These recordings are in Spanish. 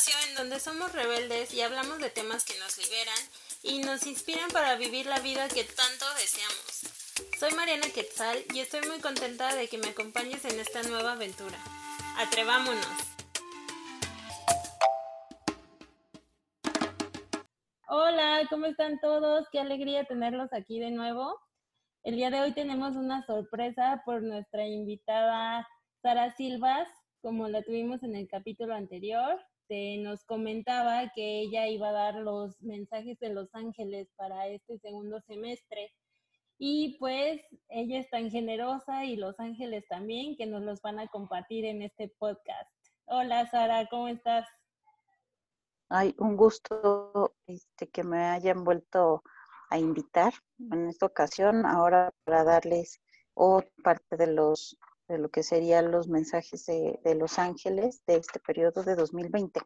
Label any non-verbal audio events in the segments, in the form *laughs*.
espacio en donde somos rebeldes y hablamos de temas que nos liberan y nos inspiran para vivir la vida que tanto deseamos. Soy Mariana Quetzal y estoy muy contenta de que me acompañes en esta nueva aventura. Atrevámonos. Hola, ¿cómo están todos? Qué alegría tenerlos aquí de nuevo. El día de hoy tenemos una sorpresa por nuestra invitada Sara Silvas, como la tuvimos en el capítulo anterior. Nos comentaba que ella iba a dar los mensajes de los ángeles para este segundo semestre. Y pues ella es tan generosa y los ángeles también que nos los van a compartir en este podcast. Hola Sara, ¿cómo estás? Ay, un gusto este, que me hayan vuelto a invitar en esta ocasión, ahora para darles otra parte de los de lo que serían los mensajes de, los ángeles de este periodo de 2020.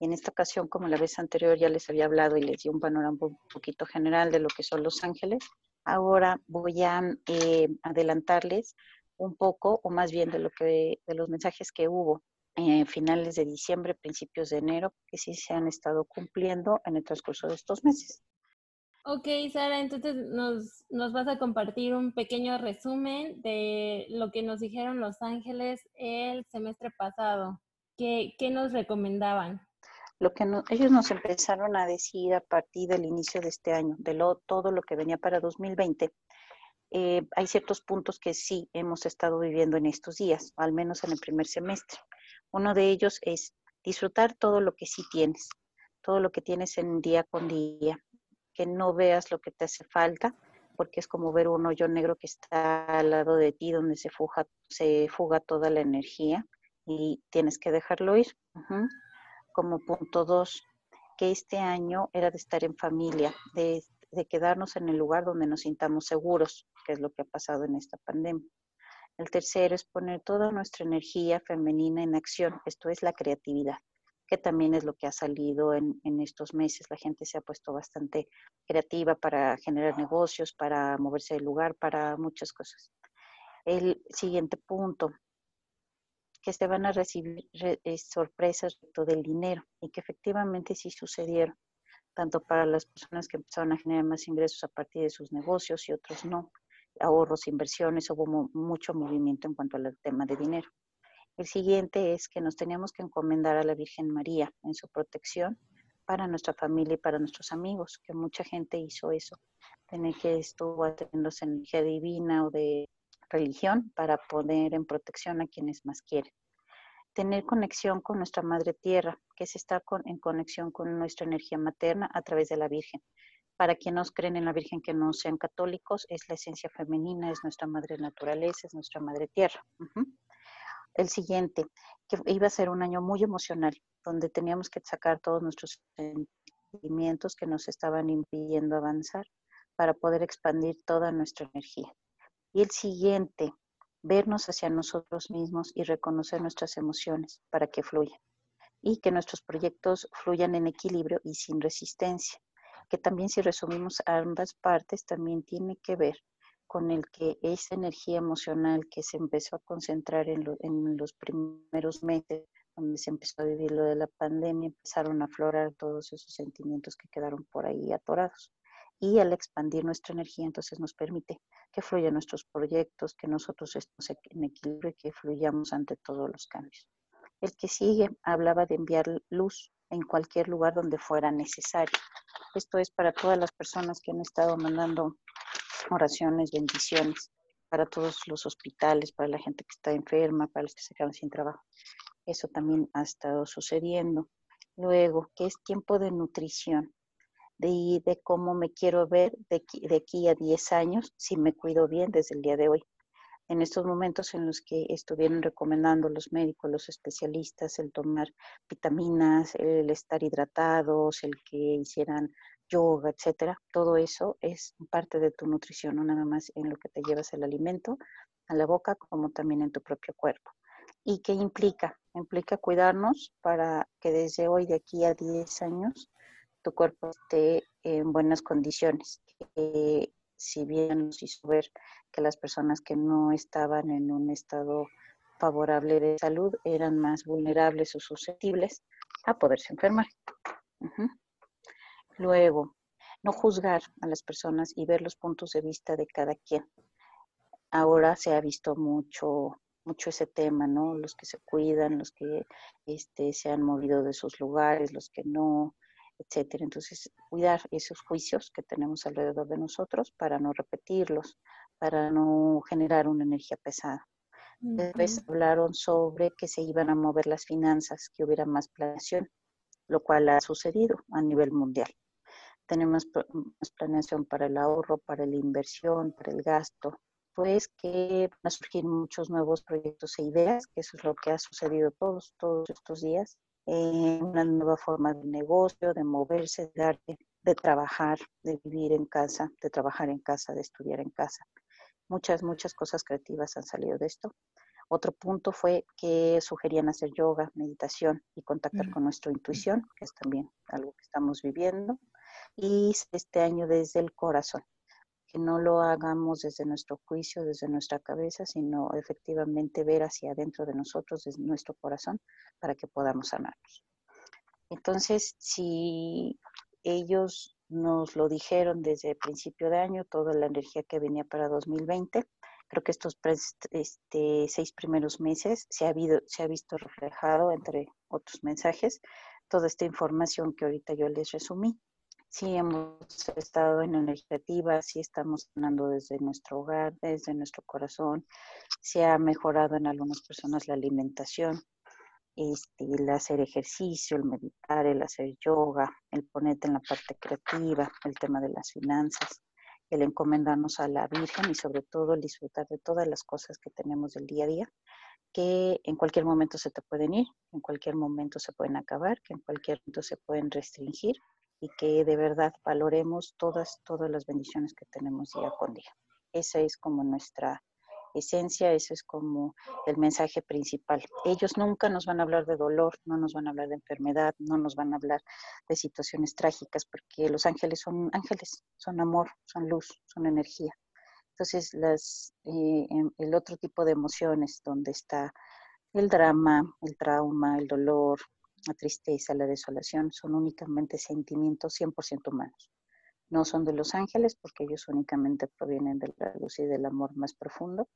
en esta ocasión, como la vez anterior ya les había hablado y les di un panorama un poquito general de lo que son los ángeles, ahora voy a eh, adelantarles un poco, o más bien de lo que de los mensajes que hubo en finales de diciembre, principios de enero, que sí se han estado cumpliendo en el transcurso de estos meses. Ok, Sara, entonces nos, nos vas a compartir un pequeño resumen de lo que nos dijeron Los Ángeles el semestre pasado. ¿Qué, qué nos recomendaban? Lo que ellos nos empezaron a decir a partir del inicio de este año, de lo, todo lo que venía para 2020, eh, hay ciertos puntos que sí hemos estado viviendo en estos días, al menos en el primer semestre. Uno de ellos es disfrutar todo lo que sí tienes, todo lo que tienes en día con día, que no veas lo que te hace falta, porque es como ver un hoyo negro que está al lado de ti, donde se fuga, se fuga toda la energía y tienes que dejarlo ir. Como punto dos, que este año era de estar en familia, de, de quedarnos en el lugar donde nos sintamos seguros, que es lo que ha pasado en esta pandemia. El tercero es poner toda nuestra energía femenina en acción, esto es la creatividad, que también es lo que ha salido en, estos meses. La gente se ha puesto bastante creativa para generar negocios, para moverse del lugar, para muchas cosas. El siguiente punto, que se van a recibir eh, sorpresas del dinero y que efectivamente sí sucedieron, tanto para las personas que empezaron a generar más ingresos a partir de sus negocios y otros no ahorros, inversiones, hubo mucho movimiento en cuanto al tema de dinero. El siguiente es que nos teníamos que encomendar a la Virgen María en su protección para nuestra familia y para nuestros amigos, que mucha gente hizo eso, tener que estuvo teniendo energía divina o de religión para poner en protección a quienes más quieren. Tener conexión con nuestra Madre Tierra, que es estar en conexión con nuestra energía materna a través de la Virgen. Para quienes creen en la Virgen que no sean católicos, es la esencia femenina, es nuestra madre naturaleza, es nuestra madre tierra. El siguiente, que iba a ser un año muy emocional, donde teníamos que sacar todos nuestros sentimientos que nos estaban impidiendo avanzar para poder expandir toda nuestra energía. Y el siguiente, vernos hacia nosotros mismos y reconocer nuestras emociones para que fluyan y que nuestros proyectos fluyan en equilibrio y sin resistencia que también si resumimos ambas partes, también tiene que ver con el que esa energía emocional que se empezó a concentrar en, los primeros meses, donde se empezó a vivir lo de la pandemia, empezaron a aflorar todos esos sentimientos que quedaron por ahí atorados. Y al expandir nuestra energía, entonces nos permite que fluyan nuestros proyectos, que nosotros estemos en equilibrio y que fluyamos ante todos los cambios. El que sigue hablaba de enviar luz en cualquier lugar donde fuera necesario. Esto es para todas las personas que han estado mandando oraciones, bendiciones, para todos los hospitales, para la gente que está enferma, para los que se quedan sin trabajo. Eso también ha estado sucediendo. Luego, que es tiempo de nutrición, de, de cómo me quiero ver de de aquí a 10 años, si me cuido bien desde el día de hoy en estos momentos en los que estuvieron recomendando los médicos, los especialistas, el tomar vitaminas, el estar hidratados, el que hicieran yoga, etcétera, todo eso es parte de tu nutrición, no nada más en lo que te llevas el alimento a la boca, como también en tu propio cuerpo. ¿Y qué implica? Implica cuidarnos para que desde hoy, de aquí a 10 años, tu cuerpo esté en buenas condiciones, si bien nos hizo ver que las personas que no estaban en un estado favorable de salud eran más vulnerables o susceptibles, a poderse enfermar. Luego, no juzgar a las personas y ver los puntos de vista de cada quien. Ahora se ha visto mucho mucho ese tema, ¿no? Los que se cuidan, los que este, se han movido de sus lugares, los que no, etcétera. Entonces, cuidar esos juicios que tenemos alrededor de nosotros para no repetirlos, para no generar una energía pesada. Después hablaron sobre que se iban a mover las finanzas, que hubiera más planeación, lo cual ha sucedido a nivel mundial. Tenemos más planeación para el ahorro, para la inversión, para el gasto, pues que van a surgir muchos nuevos proyectos e ideas, que eso es lo que ha sucedido todos, todos estos días, eh, una nueva forma de negocio, de moverse, de, de trabajar, de vivir en casa, de trabajar en casa, de estudiar en casa. Muchas, muchas cosas creativas han salido de esto. Otro punto fue que sugerían hacer yoga, meditación y contactar con nuestra intuición, que es también algo que estamos viviendo. Y este año desde el corazón que no lo hagamos desde nuestro juicio, desde nuestra cabeza, sino efectivamente ver hacia adentro de nosotros, desde nuestro corazón, para que podamos sanarnos. Entonces, si ellos nos lo dijeron desde el principio de año, toda la energía que venía para 2020, creo que estos este, seis primeros meses se ha, se ha visto reflejado, entre otros mensajes, toda esta información que ahorita yo les resumí sí hemos estado en energía sí estamos sanando desde nuestro hogar, desde nuestro corazón, se ha mejorado en algunas personas la alimentación, este, el hacer ejercicio, el meditar, el hacer yoga, el ponerte en la parte creativa, el tema de las finanzas, el encomendarnos a la Virgen y sobre todo el disfrutar de todas las cosas que tenemos del día a día, que en cualquier momento se te pueden ir, en cualquier momento se pueden acabar, que en cualquier momento se pueden restringir y que de verdad valoremos todas, todas las bendiciones que tenemos día con día. Esa es como nuestra esencia, ese es como el mensaje principal. Ellos nunca nos van a hablar de dolor, no nos van a hablar de enfermedad, no nos van a hablar de situaciones trágicas, porque los ángeles son ángeles, son amor, son luz, son energía. Entonces, las, eh, em, el otro tipo de emociones, donde está el drama, el trauma, el dolor, la tristeza, la desolación, son únicamente sentimientos 100% humanos. No son de los ángeles porque ellos únicamente provienen de la luz y del amor más profundo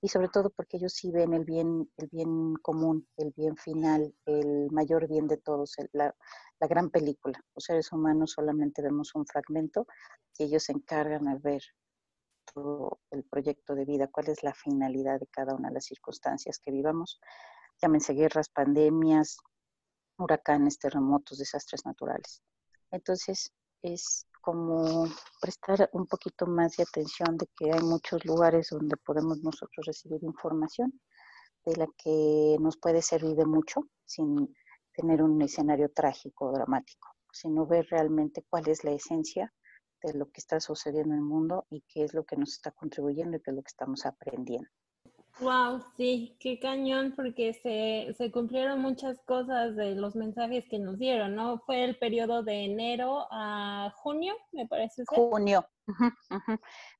y sobre todo porque ellos sí ven el bien, el bien común, el bien final, el mayor bien de todos, la, gran película. Los seres humanos solamente vemos un fragmento y ellos se encargan de ver todo el proyecto de vida, cuál es la finalidad de cada una de las circunstancias que vivamos. Llámense guerras, pandemias, huracanes, terremotos, desastres naturales. Entonces, es como prestar un poquito más de atención de que hay muchos lugares donde podemos nosotros recibir información de la que nos puede servir de mucho sin tener un escenario trágico o dramático, sino ver realmente cuál es la esencia de lo que está sucediendo en el mundo y qué es lo que nos está contribuyendo y qué es lo que estamos aprendiendo. Wow, sí, qué cañón, porque se, se cumplieron muchas cosas de los mensajes que nos dieron, ¿no? Fue el periodo de enero a junio, me parece. Junio.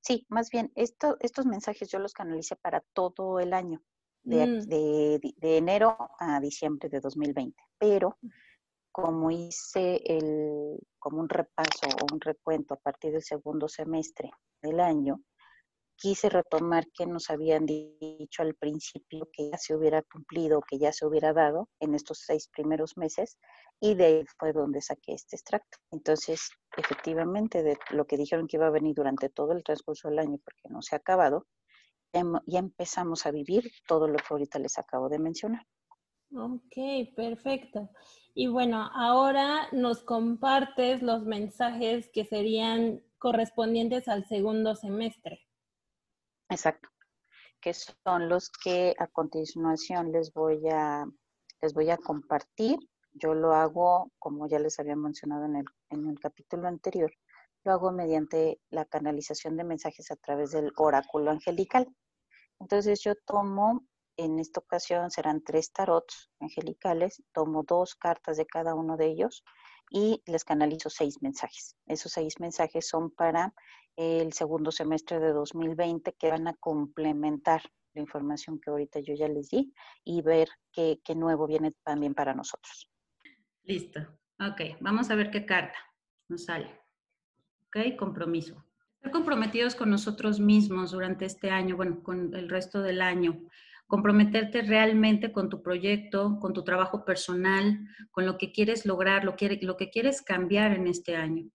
Sí, más bien, esto, estos mensajes yo los canalicé para todo el año, de, mm. de, de enero a diciembre de 2020, pero como hice el, como un repaso o un recuento a partir del segundo semestre del año, quise retomar que nos habían dicho al principio que ya se hubiera cumplido, que ya se hubiera dado en estos seis primeros meses, y de ahí fue donde saqué este extracto. Entonces, efectivamente, de lo que dijeron que iba a venir durante todo el transcurso del año, porque no se ha acabado, ya empezamos a vivir todo lo que ahorita les acabo de mencionar. Ok, perfecto. Y bueno, ahora nos compartes los mensajes que serían correspondientes al segundo semestre. Exacto. Que son los que a continuación les voy a, les voy a compartir. Yo lo hago, como ya les había mencionado en el, en el capítulo anterior, lo hago mediante la canalización de mensajes a través del oráculo angelical. Entonces yo tomo, en esta ocasión serán tres tarots angelicales, tomo dos cartas de cada uno de ellos y les canalizo seis mensajes. Esos seis mensajes son para el segundo semestre de 2020 que van a complementar la información que ahorita yo ya les di y ver qué, nuevo viene también para nosotros. Listo. Ok, vamos a ver qué carta nos sale. Ok, compromiso. Estar comprometidos con nosotros mismos durante este año, bueno, con el resto del año. Comprometerte realmente con tu proyecto, con tu trabajo personal, con lo que quieres lograr, lo que, lo que quieres cambiar en este año.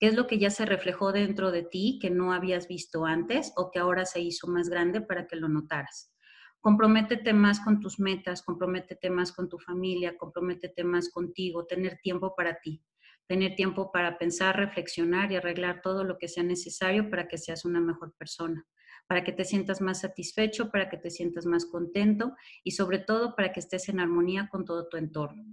¿Qué es lo que ya se reflejó dentro de ti que no habías visto antes o que ahora se hizo más grande para que lo notaras? Comprométete más con tus metas, comprométete más con tu familia, comprométete más contigo, tener tiempo para ti, tener tiempo para pensar, reflexionar y arreglar todo lo que sea necesario para que seas una mejor persona, para que te sientas más satisfecho, para que te sientas más contento y sobre todo para que estés en armonía con todo tu entorno.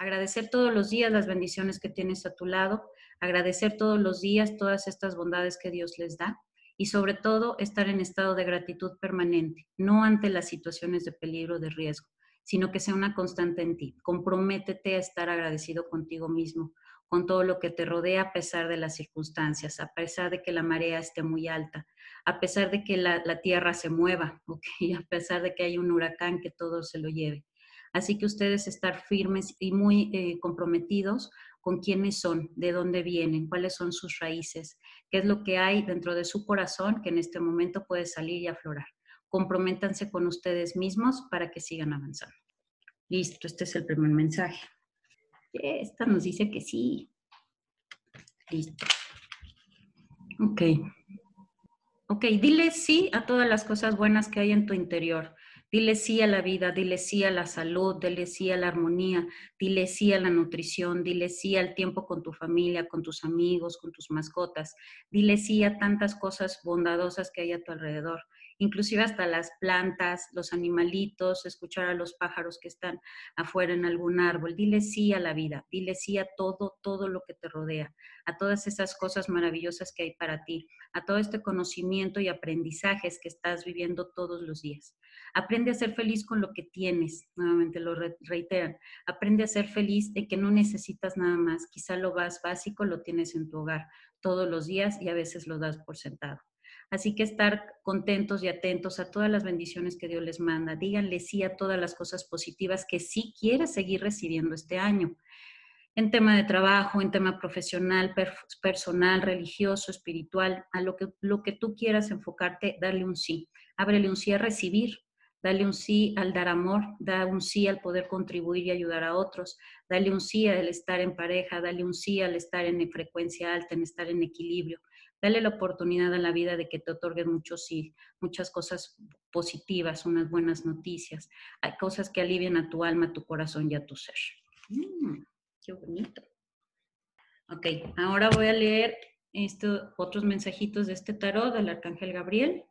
Agradecer todos los días las bendiciones que tienes a tu lado, agradecer todos los días todas estas bondades que Dios les da y sobre todo estar en estado de gratitud permanente, no ante las situaciones de peligro, de riesgo, sino que sea una constante en ti. Comprométete a estar agradecido contigo mismo, con todo lo que te rodea a pesar de las circunstancias, a pesar de que la marea esté muy alta, a pesar de que la, tierra se mueva, *laughs* okay, a pesar de que hay un huracán que todo se lo lleve. Así que ustedes estar firmes y muy eh, comprometidos con quiénes son, de dónde vienen, cuáles son sus raíces, qué es lo que hay dentro de su corazón que en este momento puede salir y aflorar. Comprométanse con ustedes mismos para que sigan avanzando. Listo, este es el primer mensaje. Esta nos dice que sí. Listo. Ok. Ok, dile sí a todas las cosas buenas que hay en tu interior. Dile sí a la vida, dile sí a la salud, dile sí a la armonía, dile sí a la nutrición, dile sí al tiempo con tu familia, con tus amigos, con tus mascotas. Dile sí a tantas cosas bondadosas que hay a tu alrededor inclusive hasta las plantas, los animalitos, escuchar a los pájaros que están afuera en algún árbol. Dile sí a la vida, dile sí a todo, todo lo que te rodea, a todas esas cosas maravillosas que hay para ti, a todo este conocimiento y aprendizajes que estás viviendo todos los días. Aprende a ser feliz con lo que tienes, nuevamente lo reiteran. Aprende a ser feliz de que no necesitas nada más. Quizá lo más básico lo tienes en tu hogar todos los días y a veces lo das por sentado. Así que estar contentos y atentos a todas las bendiciones que Dios les manda. Díganle sí a todas las cosas positivas que sí quieres seguir recibiendo este año. En tema de trabajo, en tema profesional, personal, religioso, espiritual, a lo que, lo que tú quieras enfocarte, darle un sí. Ábrele un sí a recibir, dale un sí al dar amor, da un sí al poder contribuir y ayudar a otros, dale un sí al estar en pareja, dale un sí al estar en frecuencia alta, en estar en equilibrio. Dale la oportunidad a la vida de que te otorguen muchos sí, muchas cosas positivas, unas buenas noticias. Hay cosas que alivian a tu alma, a tu corazón y a tu ser. Mm, qué bonito. Ok, ahora voy a leer otros mensajitos de este tarot del Arcángel Gabriel.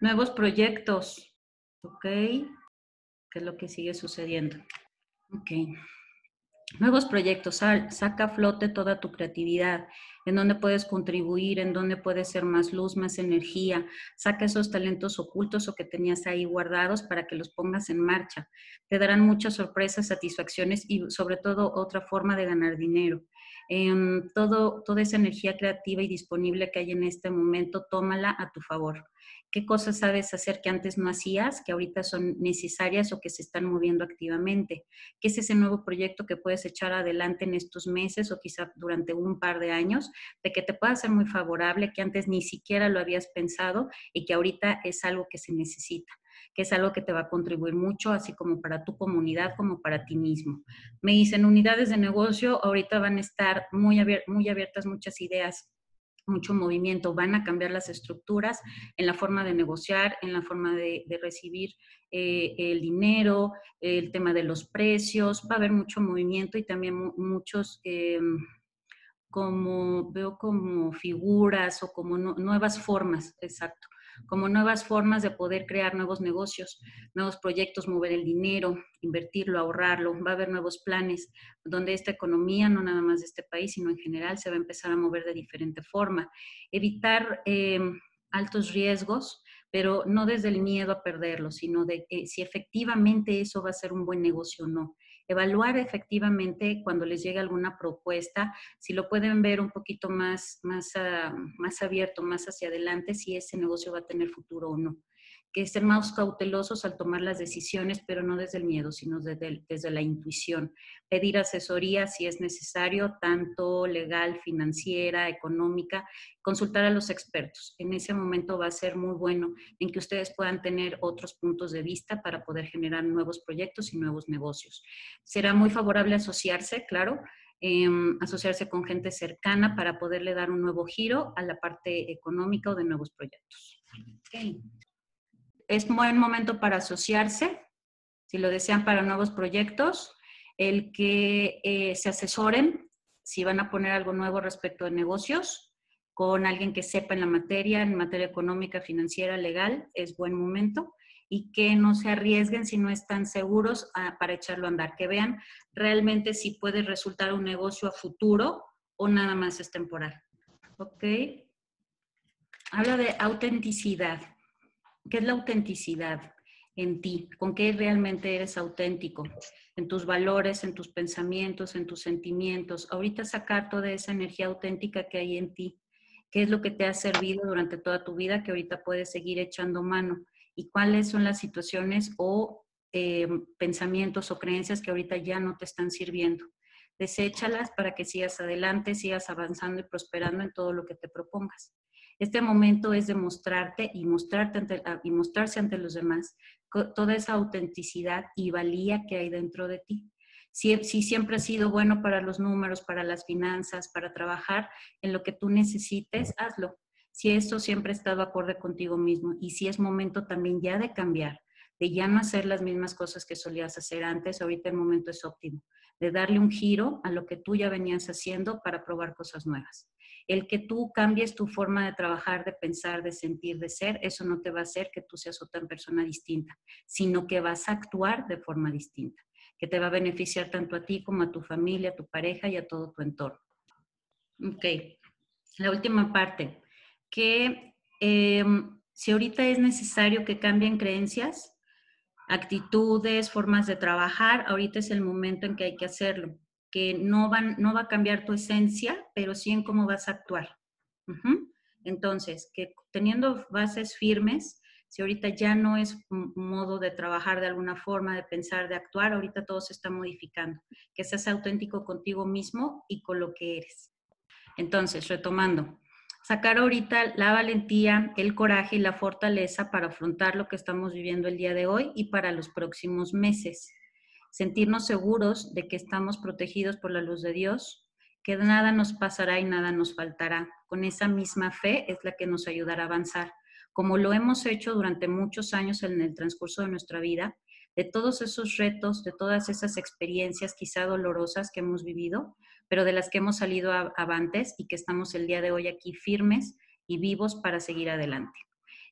Nuevos proyectos. Ok, ¿qué es lo que sigue sucediendo? Ok. Nuevos proyectos, saca a flote toda tu creatividad, en donde puedes contribuir, en donde puedes ser más luz, más energía, saca esos talentos ocultos o que tenías ahí guardados para que los pongas en marcha. Te darán muchas sorpresas, satisfacciones y sobre todo otra forma de ganar dinero. Em, todo, toda esa energía creativa y disponible que hay en este momento, tómala a tu favor qué cosas sabes hacer que antes no hacías, que ahorita son necesarias o que se están moviendo activamente. ¿Qué es ese nuevo proyecto que puedes echar adelante en estos meses o quizá durante un par de años, de que te pueda ser muy favorable, que antes ni siquiera lo habías pensado y que ahorita es algo que se necesita? que es algo que te va a contribuir mucho, así como para tu comunidad, como para ti mismo. Me dicen, unidades de negocio, ahorita van a estar muy, muy abiertas muchas ideas mucho movimiento, van a cambiar las estructuras en la forma de negociar, en la forma de, recibir eh, el dinero, el tema de los precios, va a haber mucho movimiento y también muchos, em, como veo como figuras o como nuevas formas, exacto, como nuevas formas de poder crear nuevos negocios, nuevos proyectos, mover el dinero, invertirlo, ahorrarlo. Va a haber nuevos planes donde esta economía, no nada más de este país, sino en general, se va a empezar a mover de diferente forma. Evitar em, altos riesgos, pero no desde el miedo a perderlo, sino de si efectivamente eso va a ser un buen negocio o no evaluar efectivamente cuando les llegue alguna propuesta, si lo pueden ver un poquito más, más, ah, más abierto, más hacia adelante, si ese negocio va a tener futuro o no. Que estén más cautelosos al tomar las decisiones, pero no desde el miedo, sino desde, desde la intuición. Pedir asesoría si es necesario, tanto legal, financiera, económica, consultar a los expertos. En ese momento va a ser muy bueno en que ustedes puedan tener otros puntos de vista para poder generar nuevos proyectos y nuevos negocios. Será muy favorable asociarse, claro, em, asociarse con gente cercana para poderle dar un nuevo giro a la parte económica o de nuevos proyectos. Okay es buen momento para asociarse, si lo desean para nuevos proyectos, el que eh, se asesoren si van a poner algo nuevo respecto de negocios con alguien que sepa en la materia, en materia económica, financiera, legal, es buen momento y que no se arriesguen si no están seguros ah, para echarlo a andar, que vean realmente si puede resultar un negocio a futuro o nada más es temporal. ¿Ok? Habla de autenticidad. ¿Qué es la autenticidad en ti? ¿Con qué realmente eres auténtico? En tus valores, en tus pensamientos, en tus sentimientos. Ahorita sacar toda esa energía auténtica que hay en ti. ¿Qué es lo que te ha servido durante toda tu vida que ahorita puedes seguir echando mano? ¿Y cuáles son las situaciones o eh, pensamientos o creencias que ahorita ya no te están sirviendo? Deséchalas para que sigas adelante, sigas avanzando y prosperando en todo lo que te propongas. Este momento es de mostrarte y, mostrarte ah, y mostrarse ante los demás toda esa autenticidad y valía que hay dentro de ti. Si, si, siempre has sido bueno para los números, para las finanzas, para trabajar en lo que tú necesites, hazlo. Si esto siempre ha estado acorde contigo mismo y si es momento también ya de cambiar, de ya no hacer las mismas cosas que solías hacer antes, ahorita el momento es óptimo, de darle un giro a lo que tú ya venías haciendo para probar cosas nuevas. El que tú cambies tu forma de trabajar, de pensar, de sentir, de ser, eso no te va a hacer que tú seas otra persona distinta, sino que vas a actuar de forma distinta, que te va a beneficiar tanto a ti como a tu familia, a tu pareja y a todo tu entorno. Ok, la última parte, que em, si ahorita es necesario que cambien creencias, actitudes, formas de trabajar, ahorita es el momento en que hay que hacerlo que no, van, no va a cambiar tu esencia, pero sí en cómo vas a actuar. Entonces, que teniendo bases firmes, si ahorita ya no es un modo de trabajar de alguna forma, de pensar, de actuar, ahorita todo se está modificando, que seas auténtico contigo mismo y con lo que eres. Entonces, retomando, sacar ahorita la valentía, el coraje y la fortaleza para afrontar lo que estamos viviendo el día de hoy y para los próximos meses sentirnos seguros de que estamos protegidos por la luz de Dios, que nada nos pasará y nada nos faltará. Con esa misma fe es la que nos ayudará a avanzar, como lo hemos hecho durante muchos años en el transcurso de nuestra vida, de todos esos retos, de todas esas experiencias quizá dolorosas que hemos vivido, pero de las que hemos salido avantes y que estamos el día de hoy aquí firmes y vivos para seguir adelante.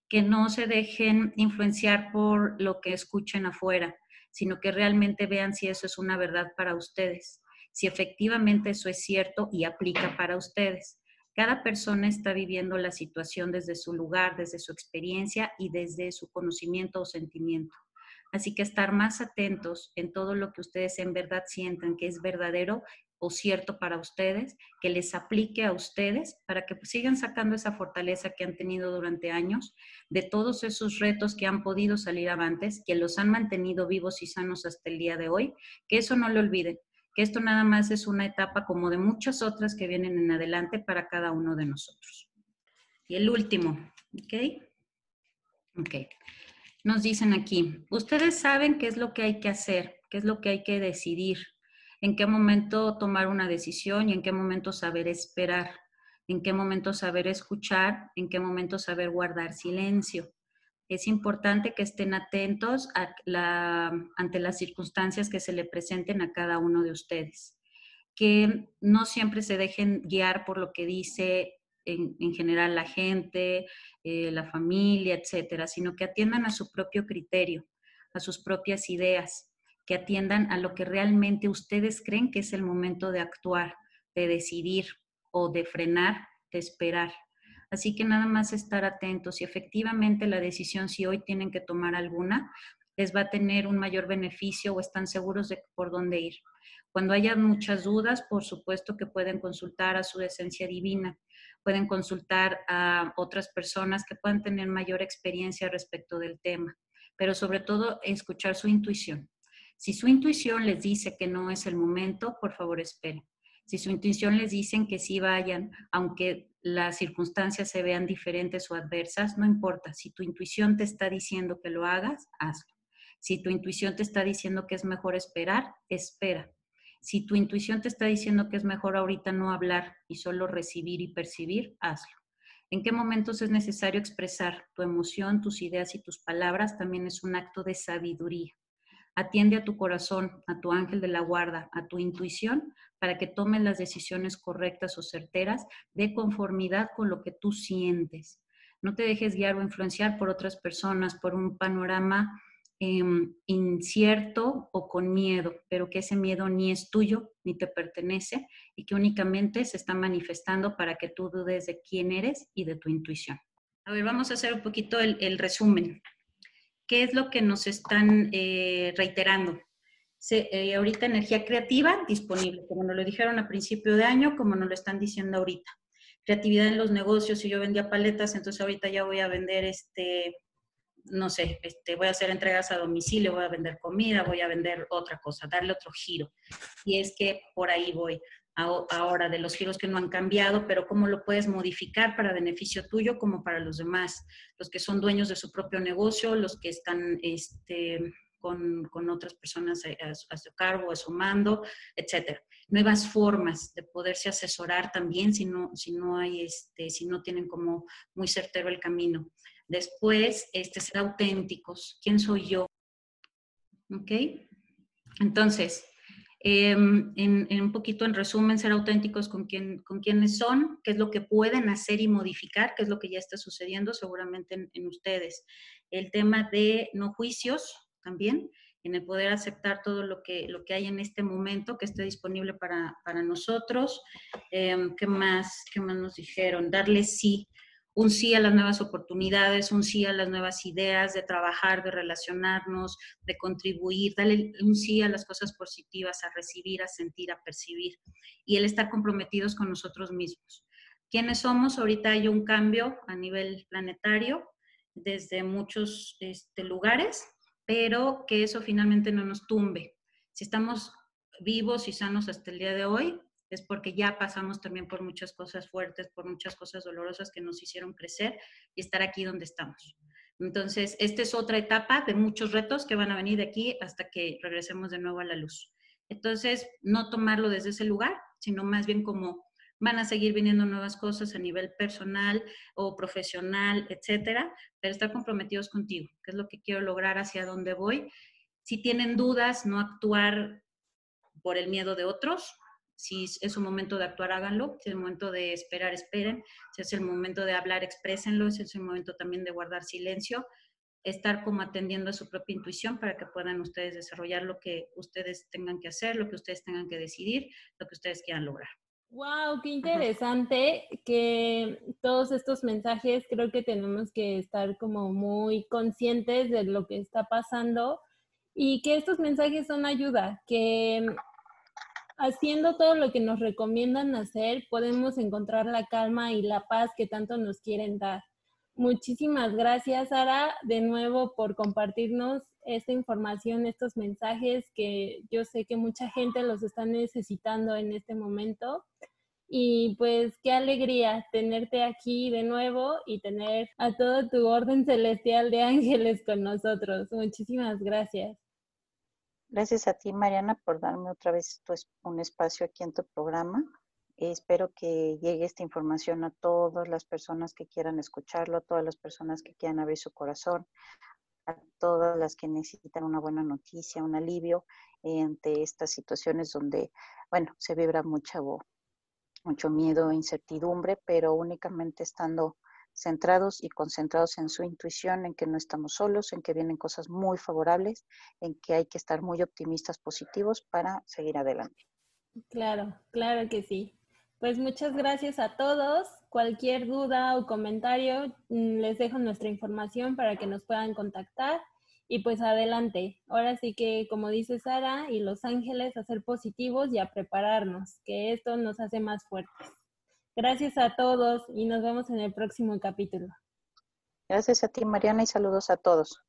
Que no se dejen influenciar por lo que escuchen afuera, sino que realmente vean si eso es una verdad para ustedes, si efectivamente eso es cierto y aplica para ustedes. Cada persona está viviendo la situación desde su lugar, desde su experiencia y desde su conocimiento o sentimiento. Así que estar más atentos en todo lo que ustedes en verdad sientan que es verdadero o cierto para ustedes, que les aplique a ustedes para que sigan sacando esa fortaleza que han tenido durante años, de todos esos retos que han podido salir avantes, que los han mantenido vivos y sanos hasta el día de hoy, que eso no lo olviden, que esto nada más es una etapa como de muchas otras que vienen en adelante para cada uno de nosotros. Y el último, ¿ok? Ok. Nos dicen aquí, ustedes saben qué es lo que hay que hacer, qué es lo que hay que decidir en qué momento tomar una decisión y en qué momento saber esperar, en qué momento saber escuchar, en qué momento saber guardar silencio. Es importante que estén atentos ante las circunstancias que se le presenten a cada uno de ustedes, que no siempre se dejen guiar por lo que dice en, general la gente, eh, la familia, etcétera, sino que atiendan a su propio criterio, a sus propias ideas que atiendan a lo que realmente ustedes creen que es el momento de actuar, de decidir o de frenar, de esperar. Así que nada más estar atentos y efectivamente la decisión, si hoy tienen que tomar alguna, les va a tener un mayor beneficio o están seguros de por dónde ir. Cuando haya muchas dudas, por supuesto que pueden consultar a su esencia divina. pueden consultar a otras personas que puedan tener mayor experiencia respecto del tema, pero sobre todo escuchar su intuición. Si su intuición les dice que no es el momento, por favor esperen. Si su intuición les dice que sí vayan, aunque las circunstancias se vean diferentes o adversas, no importa. Si tu intuición te está diciendo que lo hagas, hazlo. Si tu intuición te está diciendo que es mejor esperar, espera. Si tu intuición te está diciendo que es mejor ahorita no hablar y solo recibir y percibir, hazlo. ¿En qué momentos es necesario expresar tu emoción, tus ideas y tus palabras? También es un acto de sabiduría. Atiende a tu corazón, a tu ángel de la guarda, a tu intuición, para que tomen las decisiones correctas o certeras de conformidad con lo que tú sientes. No te dejes guiar o influenciar por otras personas, por un panorama em, incierto o con miedo, pero que ese miedo ni es tuyo ni te pertenece y que únicamente se está manifestando para que tú dudes de quién eres y de tu intuición. A ver, vamos a hacer un poquito el resumen. ¿Qué es lo que nos están eh, reiterando? Eh, ahorita energía creativa disponible, como nos lo dijeron a principio de año, como nos lo están diciendo ahorita. Creatividad en los negocios, si yo vendía paletas, entonces ahorita ya voy a vender este, no sé, este, voy a hacer entregas a domicilio, voy a vender comida, voy a vender otra cosa, darle otro giro. Y es que por ahí voy ahora de los giros que no han cambiado, pero cómo lo puedes modificar para beneficio tuyo como para los demás, los que son dueños de su propio negocio, los que están este, con, otras personas a, su cargo, a su mando, etcétera. Nuevas formas de poderse asesorar también si no, si no hay, este, si no tienen como muy certero el camino. Después, este, ser auténticos. ¿Quién soy yo? ¿Ok? Entonces, Em, en, un poquito en resumen, ser auténticos con, quién, con quiénes son, qué es lo que pueden hacer y modificar, qué es lo que ya está sucediendo seguramente en, ustedes. El tema de no juicios también, en el poder aceptar todo lo que, lo que hay en este momento que esté disponible para, para nosotros. Em, ¿Qué más? ¿Qué más nos dijeron? Darle sí un sí a las nuevas oportunidades, un sí a las nuevas ideas de trabajar, de relacionarnos, de contribuir, darle un sí a las cosas positivas, a recibir, a sentir, a percibir y el estar comprometidos con nosotros mismos. ¿Quiénes somos? Ahorita hay un cambio a nivel planetario desde muchos este, lugares, pero que eso finalmente no nos tumbe. Si estamos vivos y sanos hasta el día de hoy, es porque ya pasamos también por muchas cosas fuertes, por muchas cosas dolorosas que nos hicieron crecer y estar aquí donde estamos. Entonces, esta es otra etapa de muchos retos que van a venir de aquí hasta que regresemos de nuevo a la luz. Entonces, no tomarlo desde ese lugar, sino más bien como van a seguir viniendo nuevas cosas a nivel personal o profesional, etcétera, pero estar comprometidos contigo, que es lo que quiero lograr, hacia dónde voy. Si tienen dudas, no actuar por el miedo de otros, si es un momento de actuar, háganlo. Si es el momento de esperar, esperen. Si es el momento de hablar, exprésenlo. Si es el momento también de guardar silencio. Estar como atendiendo a su propia intuición para que puedan ustedes desarrollar lo que ustedes tengan que hacer, lo que ustedes tengan que decidir, lo que ustedes quieran lograr. Wow, qué interesante que todos estos mensajes creo que tenemos que estar como muy conscientes de lo que está pasando y que estos mensajes son ayuda, que haciendo todo lo que nos recomiendan hacer, podemos encontrar la calma y la paz que tanto nos quieren dar. Muchísimas gracias, Sara, de nuevo por compartirnos esta información, estos mensajes que yo sé que mucha gente los está necesitando en este momento. Y pues qué alegría tenerte aquí de nuevo y tener a todo tu orden celestial de ángeles con nosotros. Muchísimas gracias. Gracias a ti, Mariana, por darme otra vez un espacio aquí en tu programa. espero que llegue esta información a todas las personas que quieran escucharlo, a todas las personas que quieran abrir su corazón, a todas las que necesitan una buena noticia, un alivio ante estas situaciones donde, bueno, se vibra mucho, mucho miedo, incertidumbre, pero únicamente estando centrados y concentrados en su intuición, en que no estamos solos, en que vienen cosas muy favorables, en que hay que estar muy optimistas, positivos para seguir adelante. Claro, claro que sí. Pues muchas gracias a todos. Cualquier duda o comentario, mm, les dejo nuestra información para que nos puedan contactar. Y pues adelante. Ahora sí que, como dice Sara y Los Ángeles, a ser positivos y a prepararnos, que esto nos hace más fuertes. Gracias a todos y nos vemos en el próximo capítulo. Gracias a ti, Mariana, y saludos a todos.